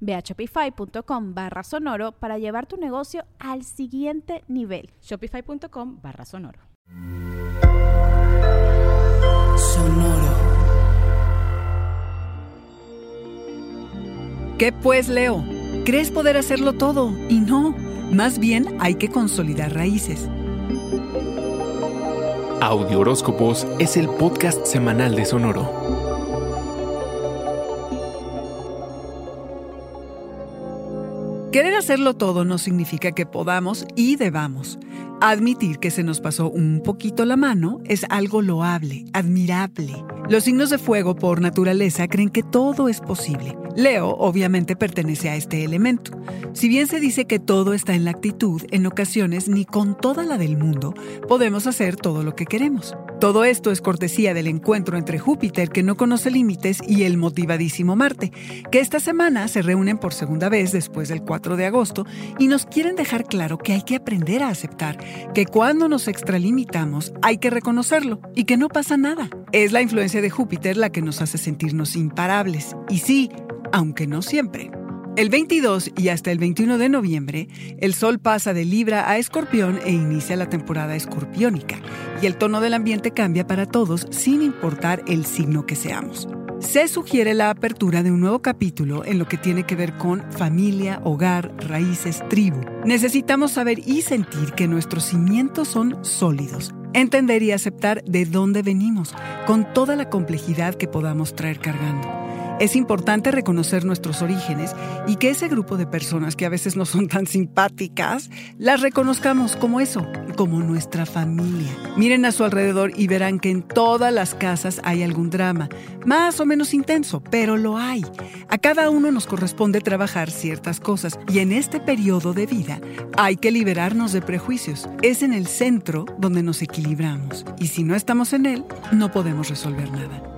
Ve a shopify.com barra sonoro para llevar tu negocio al siguiente nivel. Shopify.com barra sonoro. Sonoro. ¿Qué pues, Leo? ¿Crees poder hacerlo todo? Y no, más bien hay que consolidar raíces. Audio Horóscopos es el podcast semanal de Sonoro. Querer hacerlo todo no significa que podamos y debamos. Admitir que se nos pasó un poquito la mano es algo loable, admirable. Los signos de fuego por naturaleza creen que todo es posible. Leo obviamente pertenece a este elemento. Si bien se dice que todo está en la actitud, en ocasiones ni con toda la del mundo podemos hacer todo lo que queremos. Todo esto es cortesía del encuentro entre Júpiter, que no conoce límites, y el motivadísimo Marte, que esta semana se reúnen por segunda vez después del 4 de agosto y nos quieren dejar claro que hay que aprender a aceptar que cuando nos extralimitamos hay que reconocerlo y que no pasa nada. Es la influencia de Júpiter la que nos hace sentirnos imparables. Y sí, aunque no siempre. El 22 y hasta el 21 de noviembre, el Sol pasa de Libra a Escorpión e inicia la temporada escorpiónica, y el tono del ambiente cambia para todos sin importar el signo que seamos. Se sugiere la apertura de un nuevo capítulo en lo que tiene que ver con familia, hogar, raíces, tribu. Necesitamos saber y sentir que nuestros cimientos son sólidos, entender y aceptar de dónde venimos, con toda la complejidad que podamos traer cargando. Es importante reconocer nuestros orígenes y que ese grupo de personas que a veces no son tan simpáticas, las reconozcamos como eso, como nuestra familia. Miren a su alrededor y verán que en todas las casas hay algún drama, más o menos intenso, pero lo hay. A cada uno nos corresponde trabajar ciertas cosas y en este periodo de vida hay que liberarnos de prejuicios. Es en el centro donde nos equilibramos y si no estamos en él, no podemos resolver nada.